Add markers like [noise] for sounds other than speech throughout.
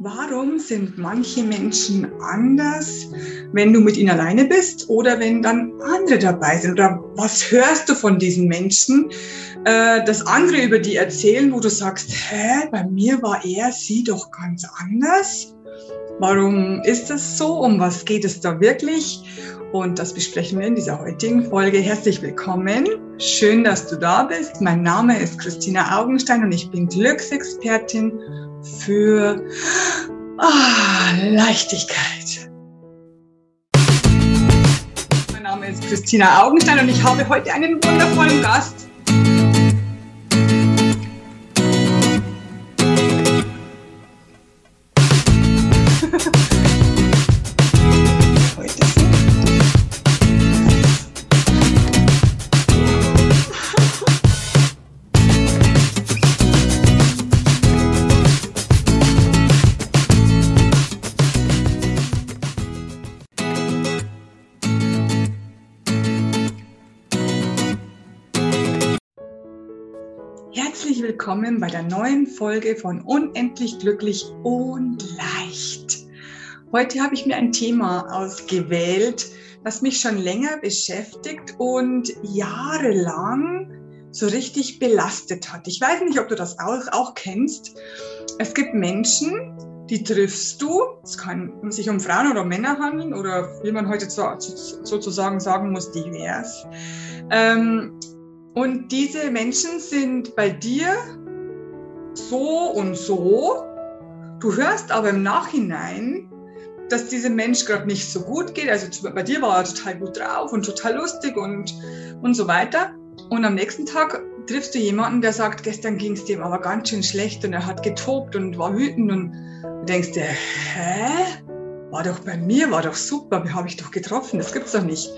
Warum sind manche Menschen anders, wenn du mit ihnen alleine bist oder wenn dann andere dabei sind? Oder was hörst du von diesen Menschen, äh, dass andere über die erzählen, wo du sagst, hä, bei mir war er, sie doch ganz anders? Warum ist das so? Um was geht es da wirklich? Und das besprechen wir in dieser heutigen Folge. Herzlich willkommen. Schön, dass du da bist. Mein Name ist Christina Augenstein und ich bin Glücksexpertin für ah, Leichtigkeit. Mein Name ist Christina Augenstein und ich habe heute einen wundervollen Gast. Herzlich willkommen bei der neuen Folge von Unendlich Glücklich und Leicht. Heute habe ich mir ein Thema ausgewählt, das mich schon länger beschäftigt und jahrelang so richtig belastet hat. Ich weiß nicht, ob du das auch, auch kennst. Es gibt Menschen, die triffst du. Es kann sich um Frauen oder Männer handeln oder wie man heute sozusagen sagen muss, divers. Ähm, und diese Menschen sind bei dir so und so. Du hörst aber im Nachhinein, dass diesem Mensch gerade nicht so gut geht. Also bei dir war er total gut drauf und total lustig und, und so weiter. Und am nächsten Tag triffst du jemanden, der sagt, gestern ging es dem aber ganz schön schlecht und er hat getobt und war wütend und du denkst dir, hä? War doch bei mir, war doch super, habe ich doch getroffen, das gibt's doch nicht.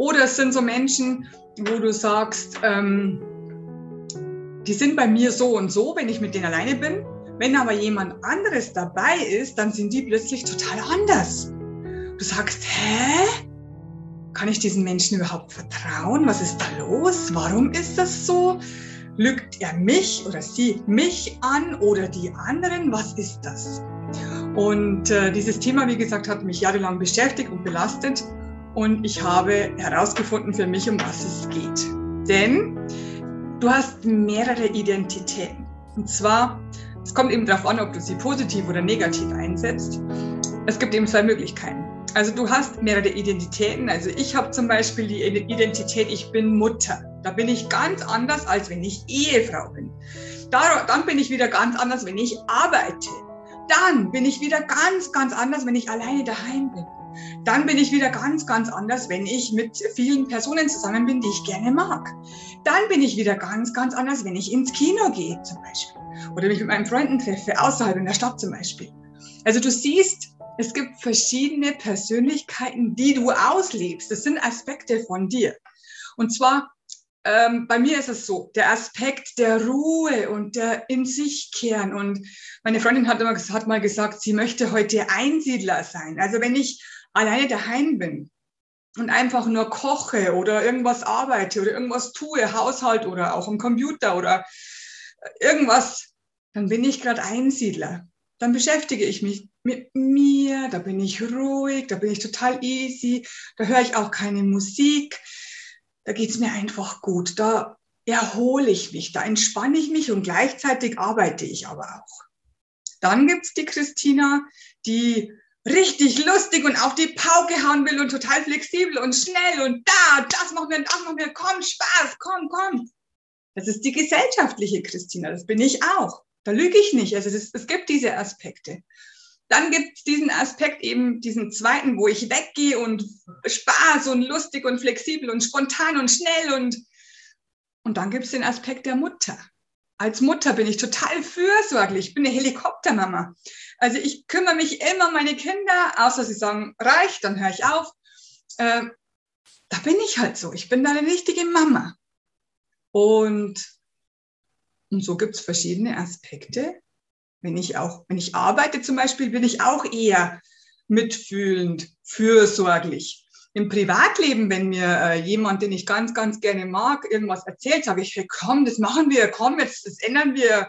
Oder es sind so Menschen, wo du sagst, ähm, die sind bei mir so und so, wenn ich mit denen alleine bin. Wenn aber jemand anderes dabei ist, dann sind die plötzlich total anders. Du sagst, hä? Kann ich diesen Menschen überhaupt vertrauen? Was ist da los? Warum ist das so? Lügt er mich oder sie mich an oder die anderen? Was ist das? Und äh, dieses Thema, wie gesagt, hat mich jahrelang beschäftigt und belastet und ich habe herausgefunden für mich, um was es geht. Denn du hast mehrere Identitäten. Und zwar, es kommt eben darauf an, ob du sie positiv oder negativ einsetzt. Es gibt eben zwei Möglichkeiten. Also du hast mehrere Identitäten. Also ich habe zum Beispiel die Identität, ich bin Mutter. Da bin ich ganz anders, als wenn ich Ehefrau bin. Da, dann bin ich wieder ganz anders, wenn ich arbeite. Dann bin ich wieder ganz, ganz anders, wenn ich alleine daheim bin dann bin ich wieder ganz, ganz anders, wenn ich mit vielen Personen zusammen bin, die ich gerne mag. Dann bin ich wieder ganz, ganz anders, wenn ich ins Kino gehe zum Beispiel oder mich mit meinen Freunden treffe, außerhalb in der Stadt zum Beispiel. Also du siehst, es gibt verschiedene Persönlichkeiten, die du auslebst. Das sind Aspekte von dir. Und zwar ähm, bei mir ist es so, der Aspekt der Ruhe und der in sich kehren. Und meine Freundin hat, immer, hat mal gesagt, sie möchte heute Einsiedler sein. Also wenn ich alleine daheim bin und einfach nur koche oder irgendwas arbeite oder irgendwas tue, Haushalt oder auch am Computer oder irgendwas, dann bin ich gerade Einsiedler. Dann beschäftige ich mich mit mir, da bin ich ruhig, da bin ich total easy, da höre ich auch keine Musik, da geht es mir einfach gut, da erhole ich mich, da entspanne ich mich und gleichzeitig arbeite ich aber auch. Dann gibt es die Christina, die richtig lustig und auf die Pauke hauen will und total flexibel und schnell und da, das machen wir, das machen wir, komm, Spaß, komm, komm. Das ist die gesellschaftliche Christina, das bin ich auch. Da lüge ich nicht. Also das, es gibt diese Aspekte. Dann gibt es diesen Aspekt eben, diesen zweiten, wo ich weggehe und Spaß und lustig und flexibel und spontan und schnell und, und dann gibt es den Aspekt der Mutter als Mutter bin ich total fürsorglich. Ich bin eine Helikoptermama. Also ich kümmere mich immer um meine Kinder, außer sie sagen, reicht, dann höre ich auf. Äh, da bin ich halt so. Ich bin da eine richtige Mama. Und, und so gibt es verschiedene Aspekte. Wenn ich auch, wenn ich arbeite zum Beispiel, bin ich auch eher mitfühlend, fürsorglich im Privatleben, wenn mir äh, jemand, den ich ganz, ganz gerne mag, irgendwas erzählt, sage ich, hey, komm, das machen wir, komm, jetzt, das ändern wir,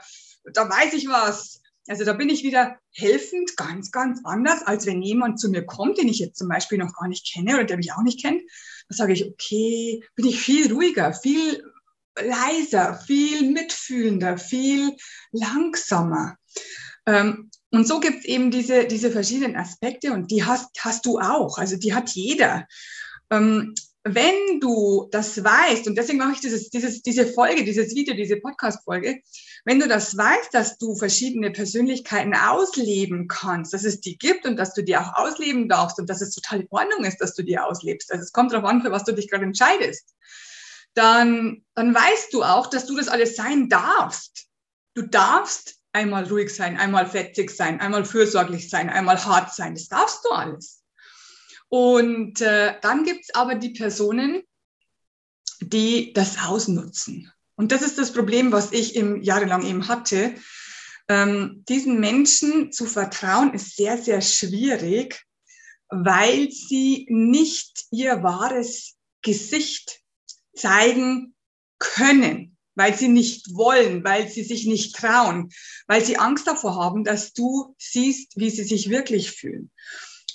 da weiß ich was. Also da bin ich wieder helfend, ganz, ganz anders, als wenn jemand zu mir kommt, den ich jetzt zum Beispiel noch gar nicht kenne oder der mich auch nicht kennt. Da sage ich, okay, bin ich viel ruhiger, viel leiser, viel mitfühlender, viel langsamer. Ähm, und so gibt es eben diese, diese verschiedenen Aspekte und die hast, hast du auch, also die hat jeder. Ähm, wenn du das weißt, und deswegen mache ich dieses, dieses, diese Folge, dieses Video, diese Podcast-Folge, wenn du das weißt, dass du verschiedene Persönlichkeiten ausleben kannst, dass es die gibt und dass du die auch ausleben darfst und dass es total in Ordnung ist, dass du die auslebst. Also es kommt darauf an, für was du dich gerade entscheidest. Dann, dann weißt du auch, dass du das alles sein darfst. Du darfst einmal ruhig sein, einmal fetzig sein, einmal fürsorglich sein, einmal hart sein. Das darfst du alles. Und äh, dann gibt's aber die Personen, die das ausnutzen. Und das ist das Problem, was ich im jahrelang eben hatte. Ähm, diesen Menschen zu vertrauen ist sehr, sehr schwierig, weil sie nicht ihr wahres Gesicht zeigen können weil sie nicht wollen, weil sie sich nicht trauen, weil sie Angst davor haben, dass du siehst, wie sie sich wirklich fühlen.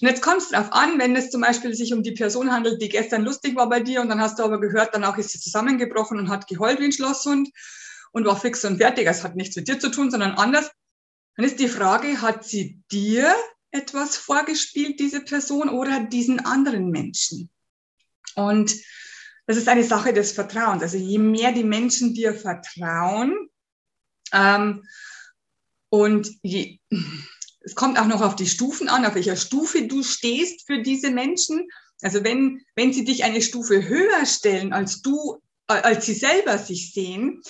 Und jetzt kommt es darauf an, wenn es zum Beispiel sich um die Person handelt, die gestern lustig war bei dir und dann hast du aber gehört, danach ist sie zusammengebrochen und hat geheult wie ein Schlosshund und war fix und fertig. Es hat nichts mit dir zu tun, sondern anders. Dann ist die Frage, hat sie dir etwas vorgespielt, diese Person, oder diesen anderen Menschen? Und das ist eine Sache des Vertrauens. Also je mehr die Menschen dir vertrauen ähm, und je, es kommt auch noch auf die Stufen an, auf welcher Stufe du stehst für diese Menschen. Also wenn, wenn sie dich eine Stufe höher stellen, als du, als sie selber sich sehen,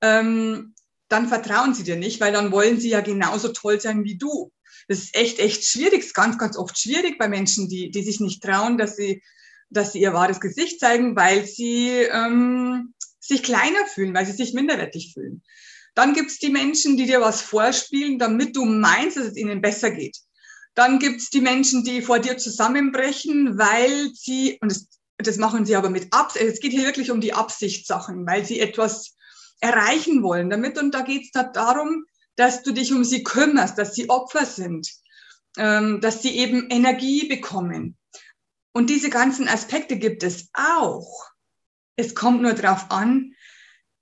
ähm, dann vertrauen sie dir nicht, weil dann wollen sie ja genauso toll sein wie du. Das ist echt, echt schwierig, ist ganz, ganz oft schwierig bei Menschen, die, die sich nicht trauen, dass sie dass sie ihr wahres Gesicht zeigen, weil sie ähm, sich kleiner fühlen, weil sie sich minderwertig fühlen. Dann gibt's die Menschen, die dir was vorspielen, damit du meinst, dass es ihnen besser geht. Dann gibt's die Menschen, die vor dir zusammenbrechen, weil sie, und das, das machen sie aber mit Absicht, es geht hier wirklich um die Absichtssachen, weil sie etwas erreichen wollen damit. Und da geht's da darum, dass du dich um sie kümmerst, dass sie Opfer sind, ähm, dass sie eben Energie bekommen. Und diese ganzen Aspekte gibt es auch. Es kommt nur darauf an,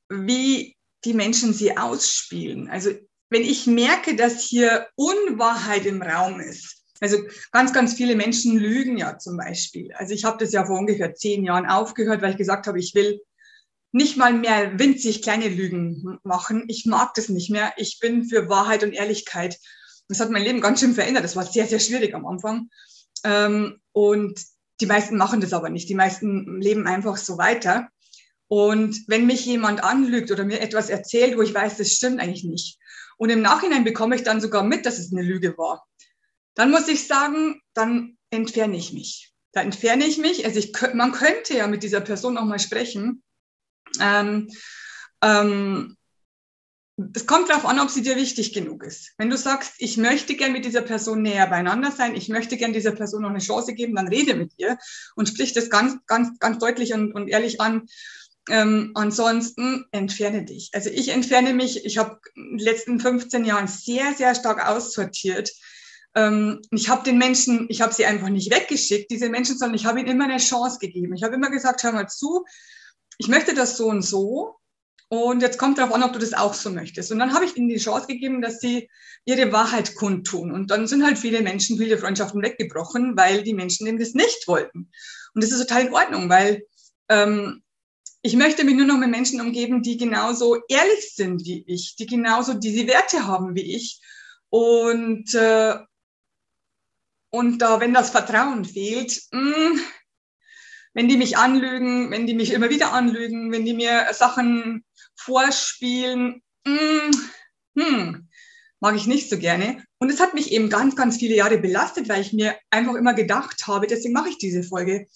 wie die Menschen sie ausspielen. Also wenn ich merke, dass hier Unwahrheit im Raum ist, also ganz, ganz viele Menschen lügen ja zum Beispiel. Also ich habe das ja vor ungefähr zehn Jahren aufgehört, weil ich gesagt habe, ich will nicht mal mehr winzig kleine Lügen machen. Ich mag das nicht mehr. Ich bin für Wahrheit und Ehrlichkeit. Das hat mein Leben ganz schön verändert. Das war sehr, sehr schwierig am Anfang. Ähm, und die meisten machen das aber nicht. Die meisten leben einfach so weiter. Und wenn mich jemand anlügt oder mir etwas erzählt, wo ich weiß, das stimmt eigentlich nicht, und im Nachhinein bekomme ich dann sogar mit, dass es eine Lüge war, dann muss ich sagen, dann entferne ich mich. Da entferne ich mich. Also ich, man könnte ja mit dieser Person noch mal sprechen. Ähm, ähm, es kommt darauf an, ob sie dir wichtig genug ist. Wenn du sagst, ich möchte gern mit dieser Person näher beieinander sein, ich möchte gern dieser Person noch eine Chance geben, dann rede mit ihr und sprich das ganz, ganz, ganz deutlich und, und ehrlich an. Ähm, ansonsten entferne dich. Also ich entferne mich. Ich habe in den letzten 15 Jahren sehr, sehr stark aussortiert. Ähm, ich habe den Menschen, ich habe sie einfach nicht weggeschickt, diese Menschen, sondern ich habe ihnen immer eine Chance gegeben. Ich habe immer gesagt, hör mal zu, ich möchte das so und so und jetzt kommt darauf an, ob du das auch so möchtest. Und dann habe ich ihnen die Chance gegeben, dass sie ihre Wahrheit kundtun. Und dann sind halt viele Menschen, viele Freundschaften weggebrochen, weil die Menschen eben das nicht wollten. Und das ist total in Ordnung, weil ähm, ich möchte mich nur noch mit Menschen umgeben, die genauso ehrlich sind wie ich, die genauso diese Werte haben wie ich. Und, äh, und da, wenn das Vertrauen fehlt, mh, hm, wenn die mich anlügen, wenn die mich immer wieder anlügen, wenn die mir Sachen vorspielen, mm, hm, mag ich nicht so gerne. Und es hat mich eben ganz, ganz viele Jahre belastet, weil ich mir einfach immer gedacht habe, deswegen mache ich diese Folge,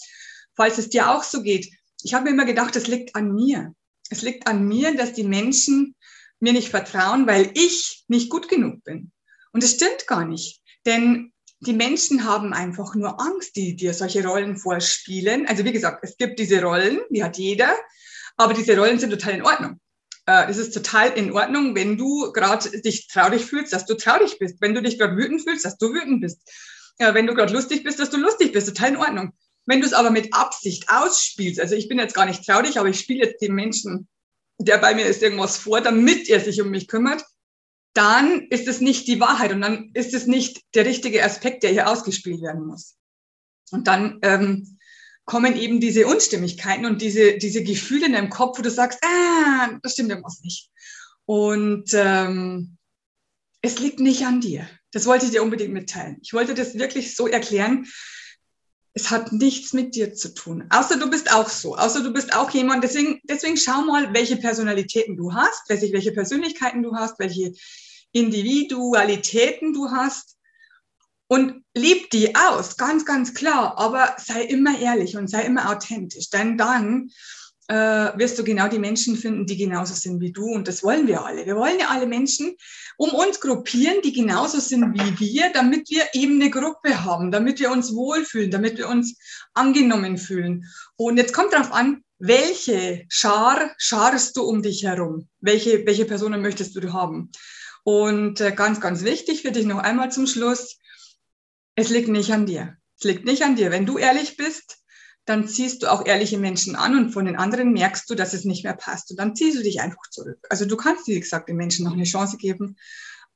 falls es dir auch so geht. Ich habe mir immer gedacht, es liegt an mir. Es liegt an mir, dass die Menschen mir nicht vertrauen, weil ich nicht gut genug bin. Und es stimmt gar nicht. Denn die Menschen haben einfach nur Angst, die dir solche Rollen vorspielen. Also wie gesagt, es gibt diese Rollen, die hat jeder, aber diese Rollen sind total in Ordnung. Äh, es ist total in Ordnung, wenn du gerade dich traurig fühlst, dass du traurig bist. Wenn du dich gerade wütend fühlst, dass du wütend bist. Wenn du gerade lustig bist, dass du lustig bist. Total in Ordnung. Wenn du es aber mit Absicht ausspielst, also ich bin jetzt gar nicht traurig, aber ich spiele jetzt dem Menschen, der bei mir ist, irgendwas vor, damit er sich um mich kümmert, dann ist es nicht die Wahrheit und dann ist es nicht der richtige Aspekt, der hier ausgespielt werden muss. Und dann ähm, kommen eben diese Unstimmigkeiten und diese, diese Gefühle in deinem Kopf, wo du sagst, ah, das stimmt irgendwas nicht. Und ähm, es liegt nicht an dir. Das wollte ich dir unbedingt mitteilen. Ich wollte das wirklich so erklären. Es hat nichts mit dir zu tun. Außer du bist auch so. Außer du bist auch jemand. Deswegen, deswegen schau mal, welche Personalitäten du hast, welche, welche Persönlichkeiten du hast, welche Individualitäten du hast und lieb die aus, ganz, ganz klar, aber sei immer ehrlich und sei immer authentisch, denn dann äh, wirst du genau die Menschen finden, die genauso sind wie du und das wollen wir alle. Wir wollen ja alle Menschen um uns gruppieren, die genauso sind wie wir, damit wir eben eine Gruppe haben, damit wir uns wohlfühlen, damit wir uns angenommen fühlen. Und jetzt kommt darauf an, welche Schar scharst du um dich herum? Welche, welche Personen möchtest du haben? Und äh, ganz, ganz wichtig für dich noch einmal zum Schluss, es liegt nicht an dir. Es liegt nicht an dir. Wenn du ehrlich bist, dann ziehst du auch ehrliche Menschen an und von den anderen merkst du, dass es nicht mehr passt. Und dann ziehst du dich einfach zurück. Also du kannst, wie gesagt, den Menschen noch eine Chance geben.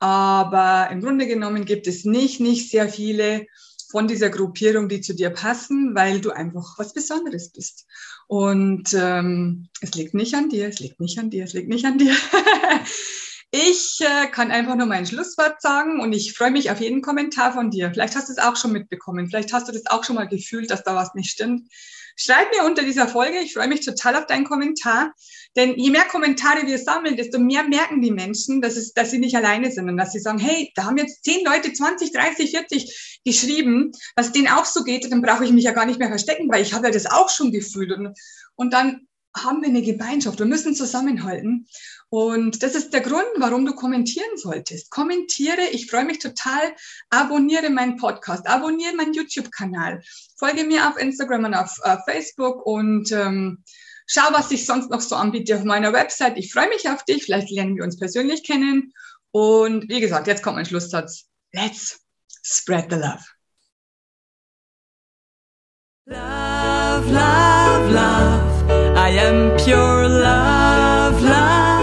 Aber im Grunde genommen gibt es nicht, nicht sehr viele von dieser Gruppierung, die zu dir passen, weil du einfach was Besonderes bist. Und ähm, es liegt nicht an dir, es liegt nicht an dir, es liegt nicht an dir. [laughs] Ich äh, kann einfach nur mein Schlusswort sagen und ich freue mich auf jeden Kommentar von dir. Vielleicht hast du es auch schon mitbekommen. Vielleicht hast du das auch schon mal gefühlt, dass da was nicht stimmt. Schreib mir unter dieser Folge. Ich freue mich total auf deinen Kommentar. Denn je mehr Kommentare wir sammeln, desto mehr merken die Menschen, dass, es, dass sie nicht alleine sind und dass sie sagen, hey, da haben jetzt zehn Leute, 20, 30, 40 geschrieben, dass denen auch so geht, dann brauche ich mich ja gar nicht mehr verstecken, weil ich habe ja das auch schon gefühlt. Und, und dann haben wir eine Gemeinschaft. Wir müssen zusammenhalten. Und das ist der Grund, warum du kommentieren solltest. Kommentiere, ich freue mich total. Abonniere meinen Podcast, abonniere meinen YouTube-Kanal, folge mir auf Instagram und auf uh, Facebook und ähm, schau, was ich sonst noch so anbiete auf meiner Website. Ich freue mich auf dich. Vielleicht lernen wir uns persönlich kennen. Und wie gesagt, jetzt kommt mein Schlusssatz. Let's spread the love. Love, love, love. I am pure love, love.